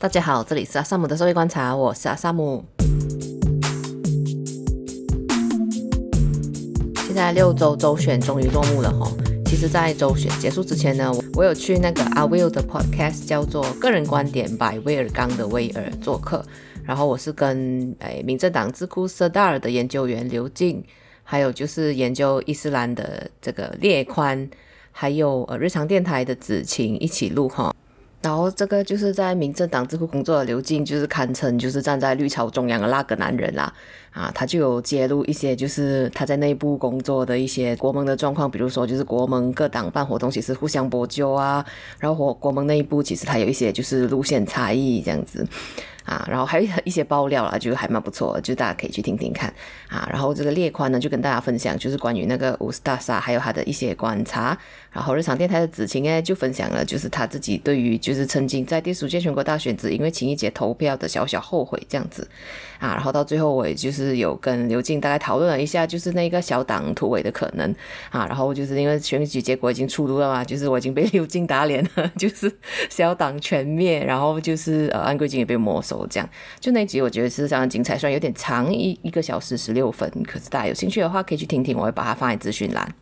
大家好，这里是阿萨姆的社会观察，我是阿萨姆。现在六周周选终于落幕了哈，其实，在周选结束之前呢，我有去那个阿 Will 的 podcast 叫做《个人观点 by 威尔刚的威尔》做客，然后我是跟诶民政党智库 Sedar 的研究员刘静，还有就是研究伊斯兰的这个列宽，还有呃日常电台的子晴一起录哈。然后这个就是在民政党智库工作的刘静，就是堪称就是站在绿潮中央的那个男人啦，啊，他就有揭露一些就是他在内部工作的一些国盟的状况，比如说就是国盟各党办活动其实互相搏纠啊，然后国盟内部其实他有一些就是路线差异这样子。啊，然后还有一些爆料啦，就还蛮不错，就大家可以去听听看啊。然后这个列宽呢，就跟大家分享，就是关于那个乌斯达萨还有他的一些观察。然后日常电台的子晴呢，就分享了就是他自己对于就是曾经在第十届全国大选只因为情意结投票的小小后悔这样子啊。然后到最后我也就是有跟刘静大概讨论了一下，就是那个小党突围的可能啊。然后就是因为选举结果已经出炉了嘛，就是我已经被刘静打脸了，就是小党全灭，然后就是呃安贵金也被没收。这样，就那集我觉得是非常精彩，虽然有点长，一一个小时十六分，可是大家有兴趣的话可以去听听，我会把它放在资讯栏。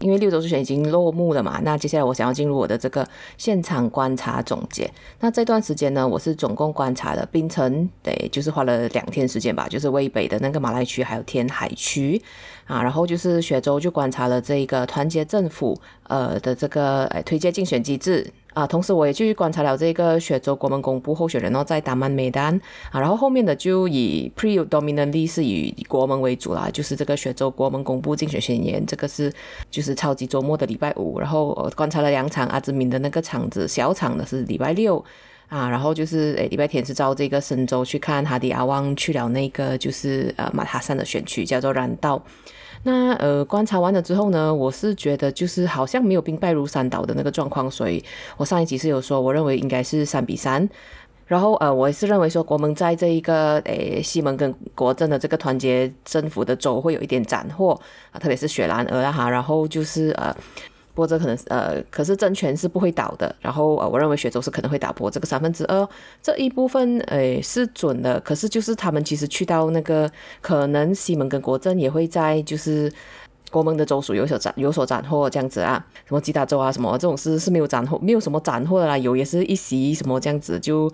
因为六周之前已经落幕了嘛，那接下来我想要进入我的这个现场观察总结。那这段时间呢，我是总共观察了槟城，对，就是花了两天时间吧，就是渭北的那个马来区还有天海区啊，然后就是雪州就观察了这个团结政府呃的这个哎推荐竞选机制。啊，同时我也去观察了这个雪州国门公布候选人哦，在达曼梅丹啊，然后后面的就以 predominantly 是以国门为主啦，就是这个雪州国门公布竞选宣言，这个是就是超级周末的礼拜五，然后观察了两场阿兹敏的那个场子，小场的是礼拜六啊，然后就是诶礼拜天是到这个深州去看哈迪阿旺去了那个就是呃马哈山的选区叫做然道。那呃，观察完了之后呢，我是觉得就是好像没有兵败如山倒的那个状况，所以我上一集是有说，我认为应该是三比三。然后呃，我也是认为说，国盟在这一个诶西蒙跟国政的这个团结政府的州会有一点斩获啊，特别是雪兰莪哈，然后就是呃。或者可能呃，可是政权是不会倒的。然后呃，我认为雪州是可能会打破这个三分之二这一部分，诶是准的。可是就是他们其实去到那个可能西蒙跟国阵也会在就是国盟的州属有所斩有所斩获这样子啊，什么吉打州啊什么这种事是没有斩获，没有什么斩获的啦，有也是一席什么这样子就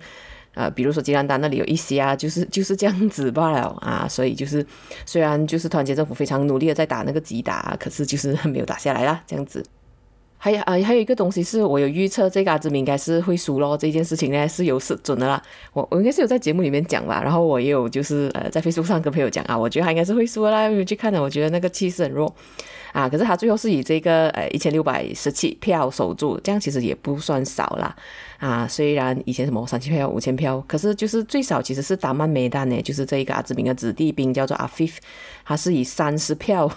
呃，比如说吉兰丹那里有一席啊，就是就是这样子罢了啊。所以就是虽然就是团结政府非常努力的在打那个吉打，可是就是没有打下来啦，这样子。还啊，还有一个东西是我有预测，这个阿兹敏应该是会输咯。这件事情呢是有是准的啦。我我应该是有在节目里面讲吧，然后我也有就是呃在 Facebook 上跟朋友讲啊，我觉得他应该是会输啦。因为去看了，我觉得那个气势很弱啊。可是他最后是以这个呃一千六百十七票守住，这样其实也不算少啦啊。虽然以前什么三千票、五千票，可是就是最少其实是达曼梅丹呢，就是这一个阿兹敏的子弟兵叫做阿菲，他是以三十票。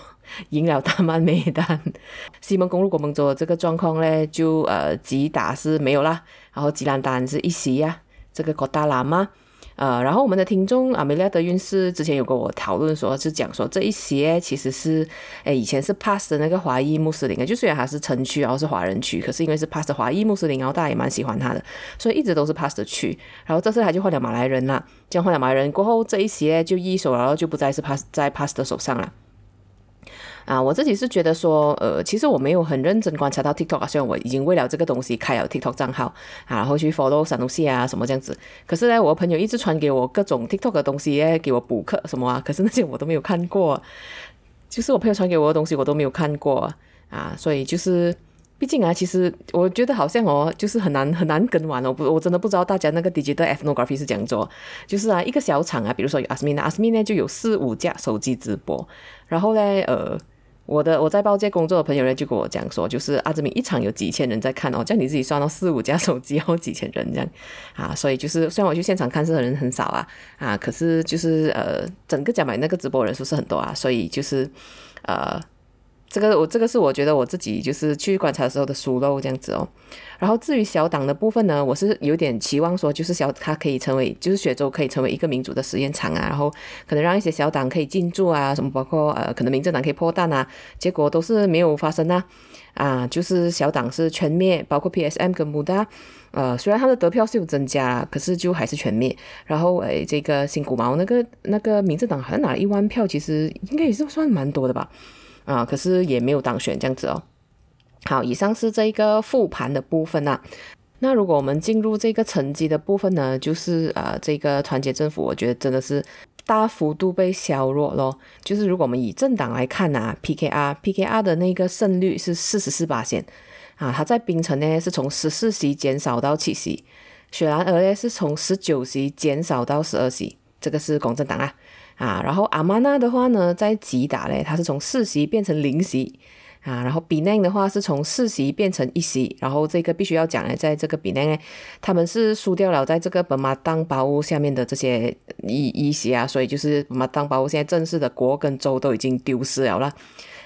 赢了大曼梅丹，西蒙公路国盟州这个状况呢，就呃吉打是没有啦，然后吉兰丹是一席呀，这个国大喇嘛，呃，然后我们的听众阿梅利亚德运势之前有跟我讨论说，是讲说这一席其实是，诶以前是 pass 的那个华裔穆斯林啊，就虽然他是城区，然后是华人区，可是因为是 pass 的华裔穆斯林，然后大家也蛮喜欢他的，所以一直都是 pass 的区，然后这次他就换了马来人啦，这样换了马来人过后，这一席就易手，然后就不再是 pass 在 pass 的手上了。啊，我自己是觉得说，呃，其实我没有很认真观察到 TikTok 啊，虽然我已经为了这个东西开了 TikTok 账号啊，然后去 follow 三东西啊什么这样子。可是呢，我朋友一直传给我各种 TikTok 的东西，给我补课什么啊，可是那些我都没有看过。就是我朋友传给我的东西，我都没有看过啊，所以就是，毕竟啊，其实我觉得好像哦，就是很难很难跟完哦，不，我真的不知道大家那个 digital ethnography 是怎样做，就是啊，一个小厂啊，比如说有 Asmin，Asmin 呢就有四五架手机直播，然后呢，呃。我的我在报界工作的朋友呢，就跟我讲说，就是阿志明一场有几千人在看哦，这样你自己算到四五家手机，然后几千人这样。啊，所以就是虽然我去现场看是人很少啊啊，可是就是呃整个讲买那个直播人数是很多啊，所以就是呃这个我这个是我觉得我自己就是去观察的时候的疏漏这样子哦。然后至于小党的部分呢，我是有点期望说，就是小它可以成为，就是雪州可以成为一个民主的实验场啊，然后可能让一些小党可以进驻啊，什么包括呃，可能民政党可以破蛋啊，结果都是没有发生啊。啊，就是小党是全灭，包括 PSM 跟 MUDA，呃，虽然他的得票是有增加，可是就还是全灭。然后诶，这个新古毛那个那个民政党好像拿了一万票，其实应该也是算蛮多的吧。啊，可是也没有当选这样子哦。好，以上是这一个复盘的部分啊。那如果我们进入这个成绩的部分呢，就是呃，这个团结政府，我觉得真的是大幅度被削弱咯。就是如果我们以政党来看啊，PKR PKR 的那个胜率是四十四巴仙啊，它在槟城呢是从十四席减少到七席，雪兰莪呢是从十九席减少到十二席，这个是公正党啊。啊，然后阿玛纳的话呢，在吉达嘞，它是从四席变成零席啊。然后比奈的话是从四席变成一席。然后这个必须要讲嘞，在这个比奈，他们是输掉了在这个本马当巴乌下面的这些一一席啊，所以就是本马当巴乌现在正式的国跟州都已经丢失了了。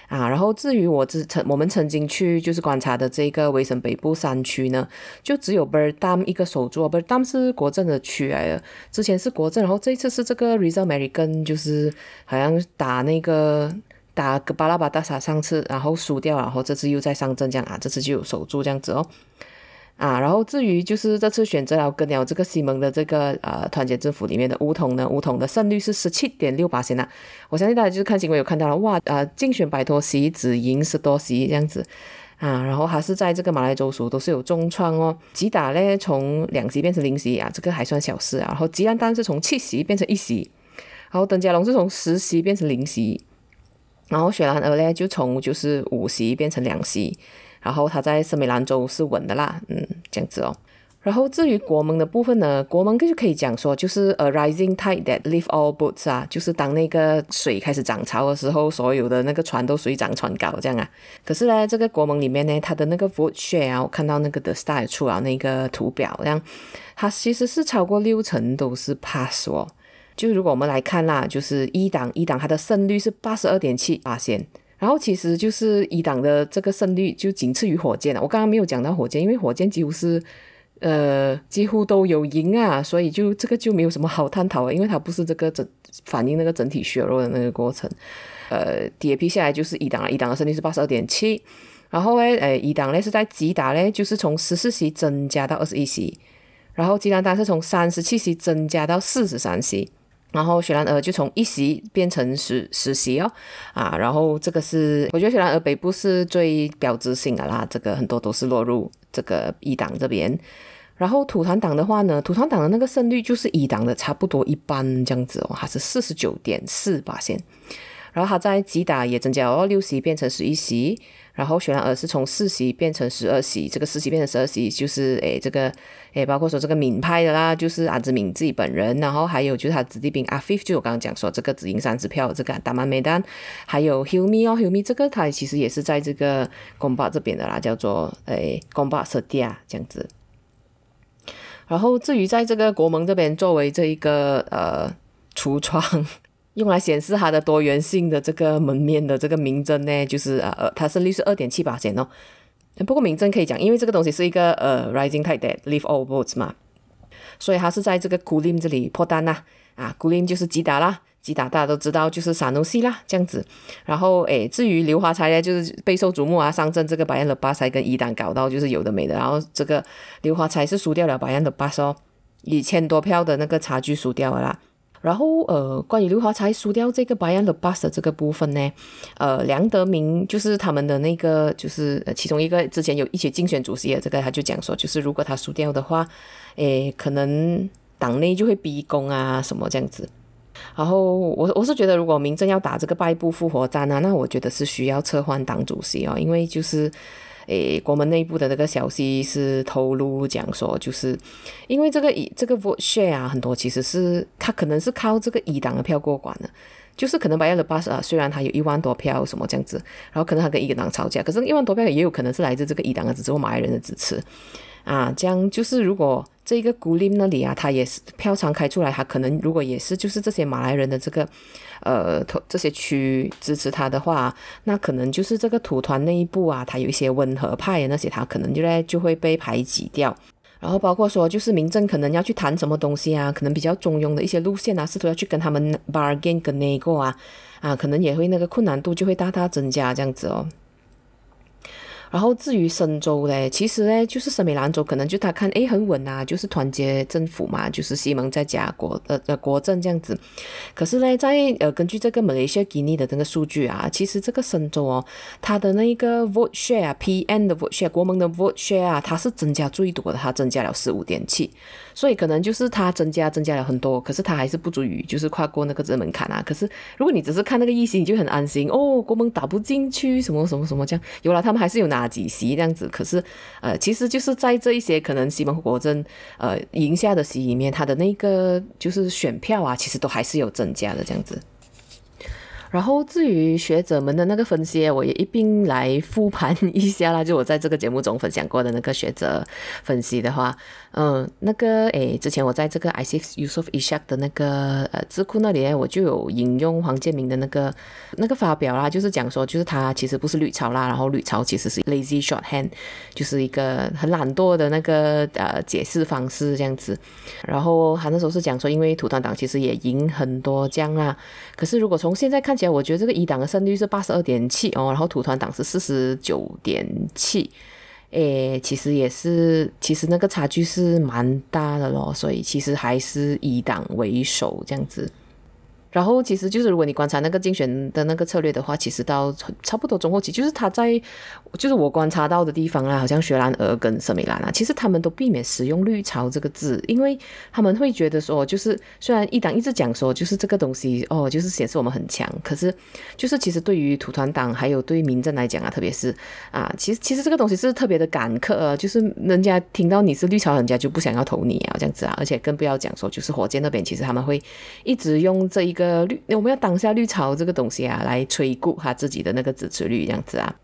啊，然后至于我之曾我们曾经去就是观察的这个维省北部山区呢，就只有 Berdam 一个首座，Berdam 是国政的区来的，之前是国政，然后这一次是这个 Rizal American，就是好像打那个打个巴拉巴大厦上次然后输掉，然后这次又在上阵这样啊，这次就有守住这样子哦。啊，然后至于就是这次选择了跟了这个西蒙的这个呃团结政府里面的巫统呢，巫统的胜率是十七点六八%呐。我相信大家就是看新闻有看到了，哇，呃，竞选摆脱席只赢十多席这样子啊。然后还是在这个马来州属都是有重创哦。吉打呢从两席变成零席啊，这个还算小事啊。然后吉兰丹是从七席变成一席，然后登嘉龙是从十席变成零席，然后雪兰莪呢就从就是五席变成两席。然后他在森美兰州是稳的啦，嗯，这样子哦。然后至于国盟的部分呢，国盟就可以讲说，就是 a rising tide that lift all boats 啊，就是当那个水开始涨潮的时候，所有的那个船都水涨船高这样啊。可是呢，这个国盟里面呢，它的那个 vote share 啊，我看到那个 The Star 出了那个图表，这样它其实是超过六成都是 pass 哦。就如果我们来看啦，就是一党一党它的胜率是八十二点七八先。然后其实就是一党的这个胜率就仅次于火箭了。我刚刚没有讲到火箭，因为火箭几乎是呃几乎都有赢啊，所以就这个就没有什么好探讨了，因为它不是这个整反映那个整体削弱的那个过程。呃，DAP 下来就是一党了，一党的胜率是八十二点七。然后呢，呃，一党呢是在吉打呢，就是从十四席增加到二十一席，然后吉兰丹是从三十七席增加到四十三席。然后雪兰莪就从一席变成十十席哦，啊，然后这个是我觉得雪兰莪北部是最标志性的啦，这个很多都是落入这个一党这边。然后土团党的话呢，土团党的那个胜率就是一党的差不多一半这样子哦，还是四十九点四八线。然后他在吉打也增加了六席变成十一席。然后雪兰莪是从四席变成十二席，这个四席变成十二席，就是诶这个诶包括说这个闽派的啦，就是阿兹敏自己本人，然后还有就是他子弟兵阿菲，就我刚刚讲说这个只赢三支票，这个达曼梅丹，还有 Hilmi 哦 Hilmi 这个他其实也是在这个贡巴这边的啦，叫做诶贡巴舍蒂亚这样子。然后至于在这个国盟这边作为这一个呃橱窗。用来显示它的多元性的这个门面的这个名证呢，就是呃呃，它胜率是二点七八千哦。不过名证可以讲，因为这个东西是一个呃 rising tide that lift all boats 嘛，所以它是在这个 Kulim 这里破单啦。啊，Kulim 就是吉达啦，吉达大家都知道就是沙努西啦这样子。然后诶，至于刘华才呢，就是备受瞩目啊，上阵这个白安的巴塞跟一党搞到就是有的没的。然后这个刘华才是输掉了白安的巴塞哦，一千多票的那个差距输掉了啦。然后呃，关于刘华才输掉这个 Bayan Lepas 的这个部分呢，呃，梁德明就是他们的那个，就是其中一个之前有一起竞选主席的这个，他就讲说，就是如果他输掉的话，诶，可能党内就会逼宫啊什么这样子。然后我我是觉得，如果民政要打这个败部复活战啊，那我觉得是需要撤换党主席哦，因为就是。诶，国门内部的那个消息是透露讲说，就是因为这个以这个 vote share 啊，很多其实是他可能是靠这个一党的票过关的，就是可能白亚的巴士啊，虽然他有一万多票什么这样子，然后可能他跟一个党吵架，可是一万多票也有可能是来自这个一党的支持或马来人的支持啊，这样就是如果这个古林那里啊，他也是票仓开出来，他可能如果也是就是这些马来人的这个呃这些区支持他的话，那可能就是这个土团内部啊，他有一些温和派那些，他可能就在就会被排挤掉。然后包括说，就是民政可能要去谈什么东西啊，可能比较中庸的一些路线啊，试图要去跟他们 bargain 跟 nego 啊，啊，可能也会那个困难度就会大大增加这样子哦。然后至于深州嘞，其实呢，就是森美兰州，可能就他看诶很稳啊，就是团结政府嘛，就是西蒙在加国呃呃国政这样子。可是呢，在呃根据这个马来西亚吉尼的那个数据啊，其实这个深州哦，它的那个 vote share，PN 的 vote share，国盟的 vote share 啊，它是增加最多的，它增加了十五点七。所以可能就是它增加增加了很多，可是它还是不足以就是跨过那个这门槛啊。可是如果你只是看那个一席，你就很安心哦，国盟打不进去，什么什么什么这样。有了，他们还是有拿几席这样子。可是呃，其实就是在这一些可能西蒙国政呃赢下的席里面，他的那个就是选票啊，其实都还是有增加的这样子。然后至于学者们的那个分析，我也一并来复盘一下啦。就我在这个节目中分享过的那个学者分析的话，嗯，那个诶，之前我在这个 ISEF Yusof Ishak 的那个呃智库那里，我就有引用黄建明的那个那个发表啦，就是讲说，就是他其实不是绿潮啦，然后绿潮其实是 lazy shorthand，就是一个很懒惰的那个呃解释方式这样子。然后他那时候是讲说，因为土团党其实也赢很多将啦，可是如果从现在看起来，我觉得这个一档的胜率是八十二点七哦，然后土团档是四十九点七，诶，其实也是，其实那个差距是蛮大的咯，所以其实还是以党为首这样子。然后其实就是如果你观察那个竞选的那个策略的话，其实到差不多中后期，就是他在就是我观察到的地方啦，好像雪兰莪跟森美兰啊，其实他们都避免使用“绿潮”这个字，因为他们会觉得说，就是虽然一党一直讲说，就是这个东西哦，就是显示我们很强，可是就是其实对于土团党还有对于民政来讲啊，特别是啊，其实其实这个东西是特别的赶客啊，就是人家听到你是绿潮，人家就不想要投你啊，这样子啊，而且更不要讲说，就是火箭那边其实他们会一直用这一个。呃，绿，我们要当下绿潮这个东西啊，来催谷他自己的那个支持率这样子啊，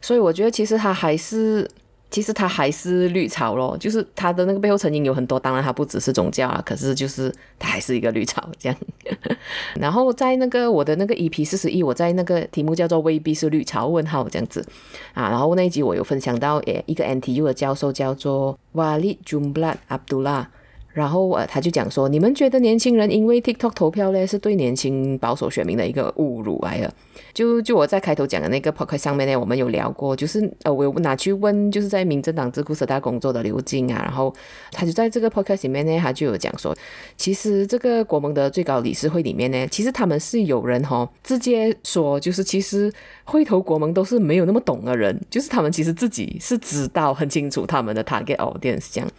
所以我觉得其实他还是，其实他还是绿潮咯，就是他的那个背后成因有很多，当然他不只是宗教啊，可是就是他还是一个绿潮这样。然后在那个我的那个 EP 四十一，我在那个题目叫做未必是绿潮问号这样子啊，然后那一集我有分享到，诶，一个 NTU 的教授叫做 Walid Jumblat Abdullah。然后呃，他就讲说，你们觉得年轻人因为 TikTok 投票呢，是对年轻保守选民的一个侮辱来了。就就我在开头讲的那个 podcast 上面呢，我们有聊过，就是呃，我有拿去问，就是在民政党智库社大工作的刘静啊，然后他就在这个 podcast 里面呢，他就有讲说，其实这个国盟的最高理事会里面呢，其实他们是有人哈、直接说，就是其实会投国盟都是没有那么懂的人，就是他们其实自己是知道很清楚他们的 target audience 这样。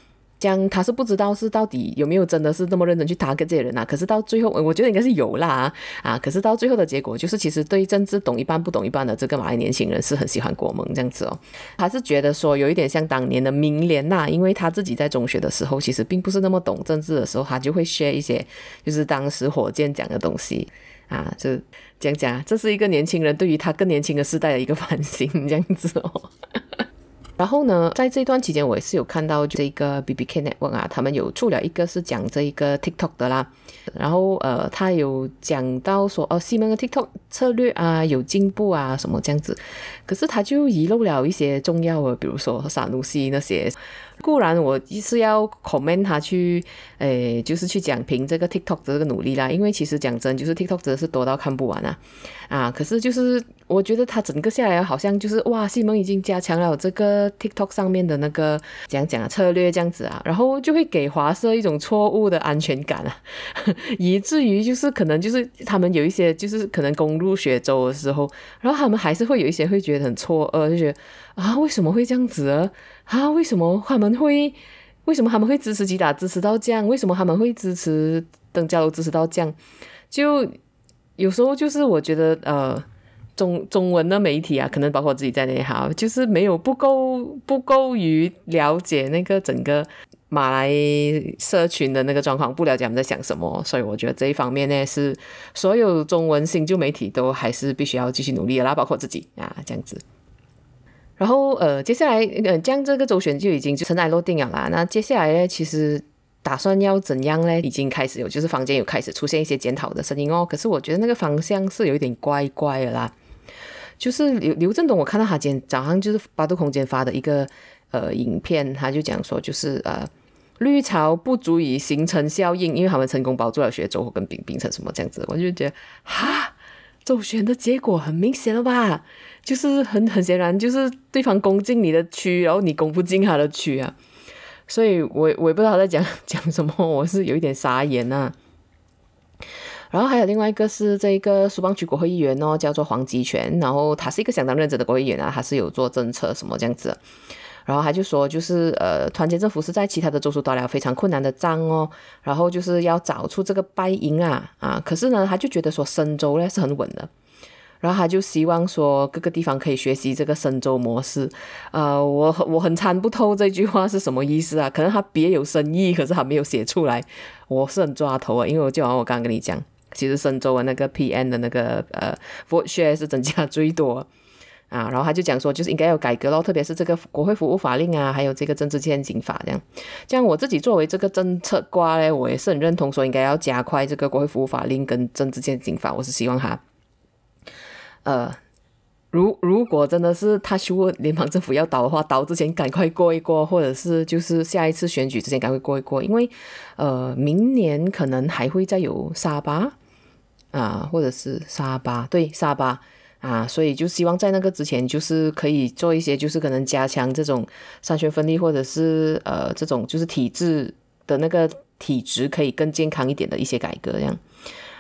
讲他是不知道是到底有没有真的是那么认真去搭跟这些人啊？可是到最后，我觉得应该是有啦啊！可是到最后的结果就是，其实对政治懂一半不懂一半的这个马来年轻人是很喜欢国盟这样子哦。他是觉得说有一点像当年的明廉呐，因为他自己在中学的时候其实并不是那么懂政治的时候，他就会 share 一些就是当时火箭讲的东西啊，就讲讲，这是一个年轻人对于他更年轻的世代的一个反省这样子哦。然后呢，在这段期间，我也是有看到这个 BBK Network 啊，他们有出了一个是讲这一个 TikTok 的啦。然后呃，他有讲到说，哦，西门的 TikTok 策略啊有进步啊什么这样子。可是他就遗漏了一些重要的，比如说萨努西那些。固然我是要 comment 他去，诶，就是去讲评这个 TikTok 的这个努力啦，因为其实讲真，就是 TikTok 真的是多到看不完啊，啊，可是就是我觉得他整个下来好像就是哇，西蒙已经加强了这个 TikTok 上面的那个讲讲策略这样子啊，然后就会给华社一种错误的安全感啊，以至于就是可能就是他们有一些就是可能攻入雪州的时候，然后他们还是会有一些会觉得很错愕，就觉得啊，为什么会这样子啊？啊，为什么他们会？为什么他们会支持吉打支持到这样？为什么他们会支持登嘉楼支持到这样？就有时候就是我觉得，呃，中中文的媒体啊，可能包括我自己在内哈，就是没有不够不够于了解那个整个马来社群的那个状况，不了解他们在想什么，所以我觉得这一方面呢，是所有中文新旧媒体都还是必须要继续努力的啦，包括自己啊，这样子。然后呃，接下来呃，这这个周旋就已经尘埃落定了啦。那接下来呢，其实打算要怎样呢？已经开始有，就是房间有开始出现一些检讨的声音哦。可是我觉得那个方向是有一点怪怪的啦。就是刘刘振东，我看到他今天早上就是八度空间发的一个呃影片，他就讲说，就是呃绿潮不足以形成效应，因为他们成功保住了薛周跟冰冰成什么这样子，我就觉得哈，周旋的结果很明显了吧？就是很很显然，就是对方攻进你的区，然后你攻不进他的区啊，所以我我也不知道他在讲讲什么，我是有一点傻眼呐、啊。然后还有另外一个是这个苏邦区国会议员哦，叫做黄吉全，然后他是一个相当认真的国会议员啊，他是有做政策什么这样子。然后他就说，就是呃，团结政府是在其他的州属打了非常困难的仗哦，然后就是要找出这个败因啊啊，可是呢，他就觉得说深州呢是很稳的。然后他就希望说各个地方可以学习这个深州模式，呃，我我很参不透这句话是什么意思啊？可能他别有深意，可是他没有写出来，我是很抓头啊。因为我就好我刚刚跟你讲，其实深州的那个 PM 的那个呃 vote share 是增加最多啊。然后他就讲说，就是应该有改革咯，特别是这个国会服务法令啊，还有这个政治献金法这样。这样我自己作为这个政策瓜嘞，我也是很认同说应该要加快这个国会服务法令跟政治献金法，我是希望他。呃，如如果真的是他说联邦政府要倒的话，倒之前赶快过一过，或者是就是下一次选举之前赶快过一过，因为呃，明年可能还会再有沙巴啊，或者是沙巴，对，沙巴啊，所以就希望在那个之前，就是可以做一些，就是可能加强这种三权分立，或者是呃这种就是体制的那个体质可以更健康一点的一些改革这样。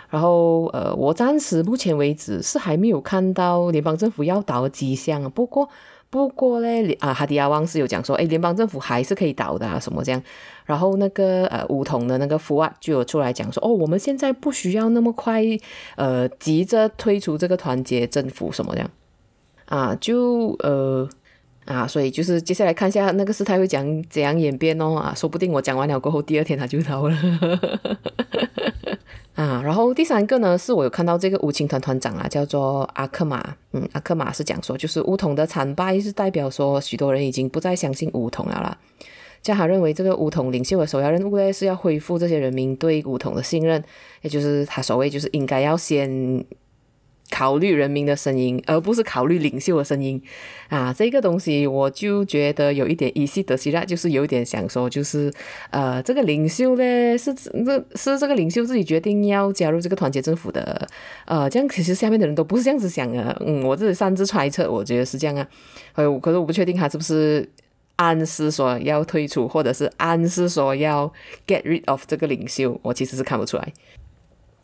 然后，呃，我暂时目前为止是还没有看到联邦政府要倒的迹象。不过，不过呢，啊，哈迪亚旺是有讲说，哎，联邦政府还是可以倒的啊，什么这样。然后那个呃，巫统的那个福啊，就有出来讲说，哦，我们现在不需要那么快，呃，急着推出这个团结政府什么这样。啊，就呃，啊，所以就是接下来看一下那个事态会讲怎样演变哦。啊，说不定我讲完了过后，第二天他就倒了。啊，然后第三个呢，是我有看到这个无情团团长啊，叫做阿克玛，嗯，阿克玛是讲说，就是巫统的惨败是代表说，许多人已经不再相信巫统了啦。加他认为这个巫统领袖的首要任务呢，是要恢复这些人民对巫统的信任，也就是他所谓就是应该要先。考虑人民的声音，而不是考虑领袖的声音啊！这个东西我就觉得有一点依稀的希腊，就是有一点想说，就是呃，这个领袖呢是这是这个领袖自己决定要加入这个团结政府的，呃，这样其实下面的人都不是这样子想的，嗯，我自己擅自揣测，我觉得是这样啊，呃，可是我不确定他是不是暗示说要退出，或者是暗示说要 get rid of 这个领袖，我其实是看不出来。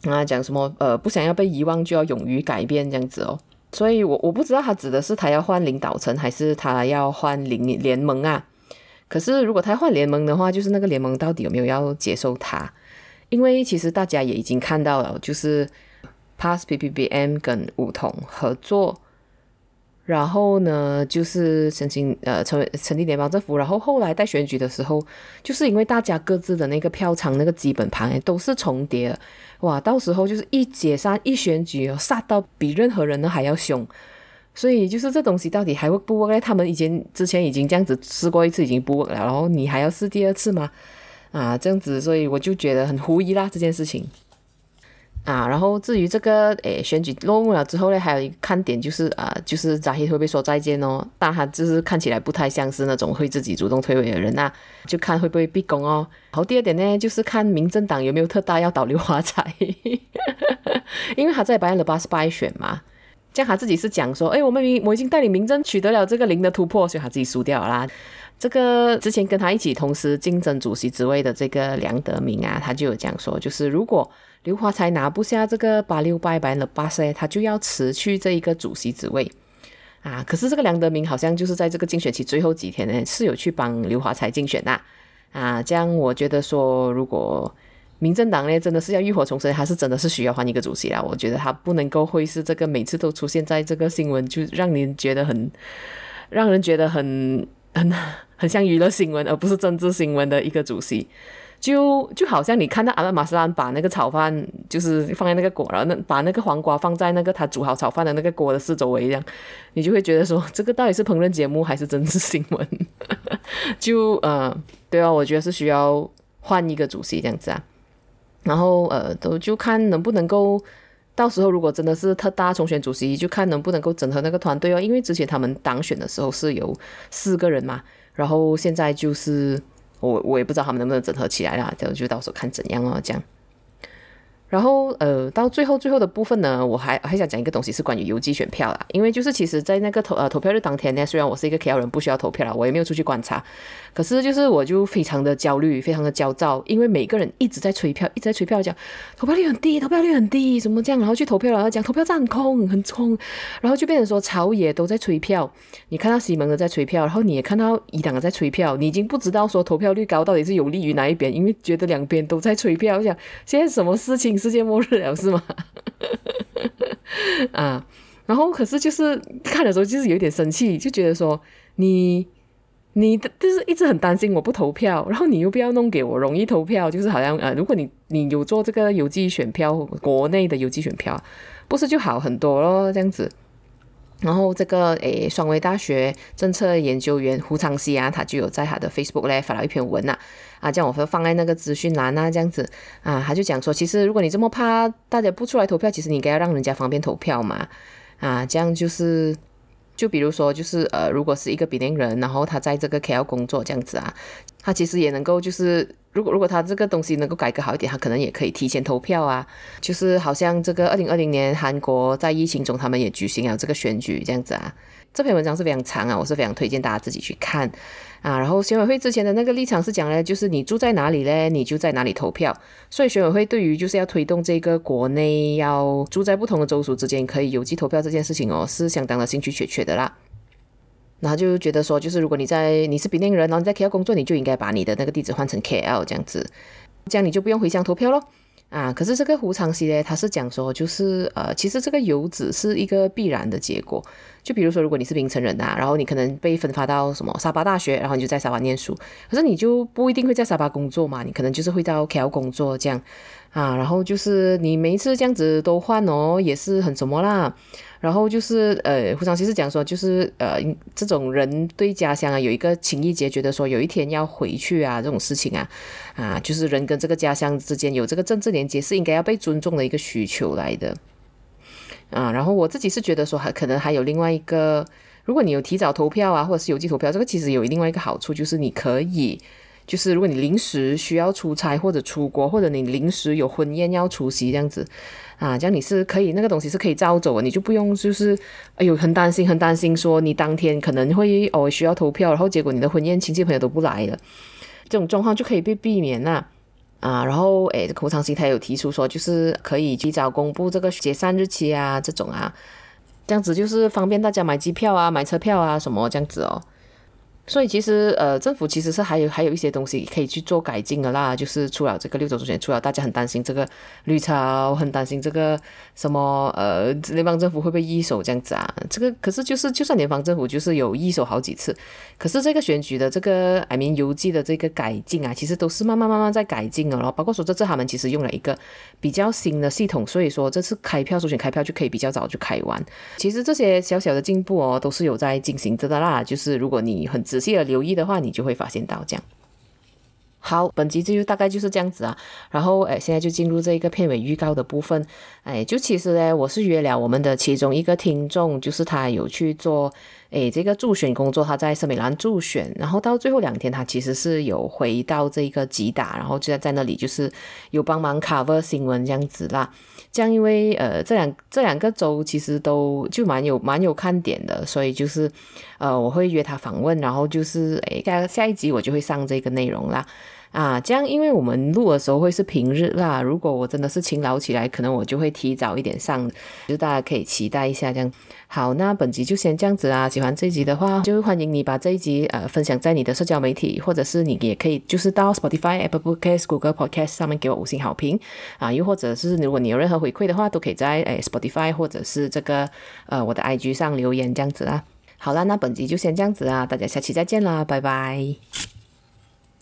啊，讲什么？呃，不想要被遗忘，就要勇于改变，这样子哦。所以我，我不知道他指的是他要换领导层，还是他要换领联盟啊？可是，如果他换联盟的话，就是那个联盟到底有没有要接受他？因为其实大家也已经看到了，就是 PAS PPBM 跟梧桐合作。然后呢，就是申请呃成为成立联邦政府，然后后来在选举的时候，就是因为大家各自的那个票仓那个基本盘都是重叠，哇，到时候就是一解散一选举哦，杀到比任何人都还要凶，所以就是这东西到底还会不 work？他们以前之前已经这样子试过一次，已经不稳了，然后你还要试第二次吗？啊，这样子，所以我就觉得很狐疑啦这件事情。啊，然后至于这个诶选举落幕了之后呢，还有一个看点就是啊，就是扎希会不会说再见哦？但他就是看起来不太像是那种会自己主动退位的人呐，就看会不会逼宫哦。然后第二点呢，就是看民政党有没有特大要倒刘华才，因为他在白安的巴斯败选嘛，这样他自己是讲说，哎，我们民我已经带领民政取得了这个零的突破，所以他自己输掉啦。这个之前跟他一起同时竞争主席职位的这个梁德明啊，他就有讲说，就是如果刘华才拿不下这个八六拜拜的巴塞，他就要辞去这一个主席职位啊。可是这个梁德明好像就是在这个竞选期最后几天呢，是有去帮刘华才竞选的啊。这样我觉得说，如果民政党呢真的是要浴火重生，还是真的是需要换一个主席啦。我觉得他不能够会是这个每次都出现在这个新闻，就让人觉得很让人觉得很很很像娱乐新闻，而不是政治新闻的一个主席。就就好像你看到阿曼马斯兰把那个炒饭就是放在那个锅，然后那把那个黄瓜放在那个他煮好炒饭的那个锅的四周围一样，你就会觉得说这个到底是烹饪节目还是真实新闻？就呃，对啊，我觉得是需要换一个主席这样子啊，然后呃，都就看能不能够到时候如果真的是特大重选主席，就看能不能够整合那个团队哦，因为之前他们当选的时候是有四个人嘛，然后现在就是。我我也不知道他们能不能整合起来啦，就就到时候看怎样哦，这样。然后呃，到最后最后的部分呢，我还还想讲一个东西，是关于邮寄选票啦。因为就是其实在那个投呃投票日当天呢，虽然我是一个 KL 人，不需要投票啦，我也没有出去观察。可是就是我就非常的焦虑，非常的焦躁，因为每个人一直在催票，一直在催票，讲投票率很低，投票率很低，什么这样，然后去投票了，然后讲投票站很空，很空，然后就变成说朝野都在催票。你看到西蒙的在催票，然后你也看到一党的在催票，你已经不知道说投票率高到底是有利于哪一边，因为觉得两边都在催票。我想现在什么事情？世界末日了是吗？啊，然后可是就是看的时候就是有点生气，就觉得说你。你就是一直很担心我不投票，然后你又不要弄给我容易投票，就是好像呃，如果你你有做这个邮寄选票，国内的邮寄选票，不是就好很多咯，这样子。然后这个诶，双威大学政策研究员胡长西啊，他就有在他的 Facebook 咧发了一篇文呐，啊，这样我会放在那个资讯栏啊，这样子啊，他就讲说，其实如果你这么怕大家不出来投票，其实你应该要让人家方便投票嘛，啊，这样就是。就比如说，就是呃，如果是一个比邻人，然后他在这个 KL 工作这样子啊，他其实也能够就是，如果如果他这个东西能够改革好一点，他可能也可以提前投票啊。就是好像这个二零二零年韩国在疫情中，他们也举行了这个选举这样子啊。这篇文章是非常长啊，我是非常推荐大家自己去看啊。然后选委会之前的那个立场是讲呢，就是你住在哪里呢，你就在哪里投票。所以选委会对于就是要推动这个国内要住在不同的州属之间可以邮寄投票这件事情哦，是相当的兴趣缺缺的啦。然后就觉得说，就是如果你在你是槟城人，然后你在 KL 工作，你就应该把你的那个地址换成 KL 这样子，这样你就不用回乡投票咯。啊，可是这个胡长西呢，他是讲说，就是呃，其实这个游子是一个必然的结果。就比如说，如果你是槟城人、啊，然后你可能被分发到什么沙巴大学，然后你就在沙巴念书，可是你就不一定会在沙巴工作嘛，你可能就是会到 KL 工作这样啊。然后就是你每一次这样子都换哦，也是很什么啦。然后就是呃，胡长西是讲说，就是呃，这种人对家乡啊有一个情意结，觉得说有一天要回去啊，这种事情啊，啊，就是人跟这个家乡之间有这个政治连接，是应该要被尊重的一个需求来的啊。然后我自己是觉得说，还可能还有另外一个，如果你有提早投票啊，或者是邮寄投票，这个其实有另外一个好处，就是你可以，就是如果你临时需要出差或者出国，或者你临时有婚宴要出席这样子。啊，这样你是可以那个东西是可以照走的，你就不用就是，哎呦，很担心，很担心，说你当天可能会哦需要投票，然后结果你的婚宴亲戚朋友都不来了，这种状况就可以被避免了。啊，然后哎，胡昌西他有提出说，就是可以提早公布这个解散日期啊，这种啊，这样子就是方便大家买机票啊、买车票啊什么这样子哦。所以其实呃，政府其实是还有还有一些东西可以去做改进的啦。就是除了这个六州州选，除了大家很担心这个绿潮，很担心这个什么呃，联邦政府会不会易手这样子啊？这个可是就是就算联邦政府就是有易手好几次，可是这个选举的这个 I mean 邮寄的这个改进啊，其实都是慢慢慢慢在改进的咯。包括说这次他们其实用了一个比较新的系统，所以说这次开票、首选开票就可以比较早就开完。其实这些小小的进步哦，都是有在进行着的啦。就是如果你很仔细的留意的话，你就会发现到这样。好，本集就大概就是这样子啊。然后，哎，现在就进入这一个片尾预告的部分。哎，就其实呢，我是约了我们的其中一个听众，就是他有去做诶这个助选工作，他在森美兰助选。然后到最后两天，他其实是有回到这个吉打，然后就在在那里就是有帮忙 cover 新闻这样子啦。这样，因为呃，这两这两个州其实都就蛮有蛮有看点的，所以就是呃，我会约他访问，然后就是诶，下下一集我就会上这个内容啦。啊，这样，因为我们录的时候会是平日啦。如果我真的是勤劳起来，可能我就会提早一点上，就大家可以期待一下。这样好，那本集就先这样子啦。喜欢这一集的话，就欢迎你把这一集呃分享在你的社交媒体，或者是你也可以就是到 Spotify、Apple Podcast、Google Podcast 上面给我五星好评啊。又或者是如果你有任何回馈的话，都可以在诶 Spotify 或者是这个呃我的 IG 上留言这样子啦。好啦，那本集就先这样子啦，大家下期再见啦，拜拜。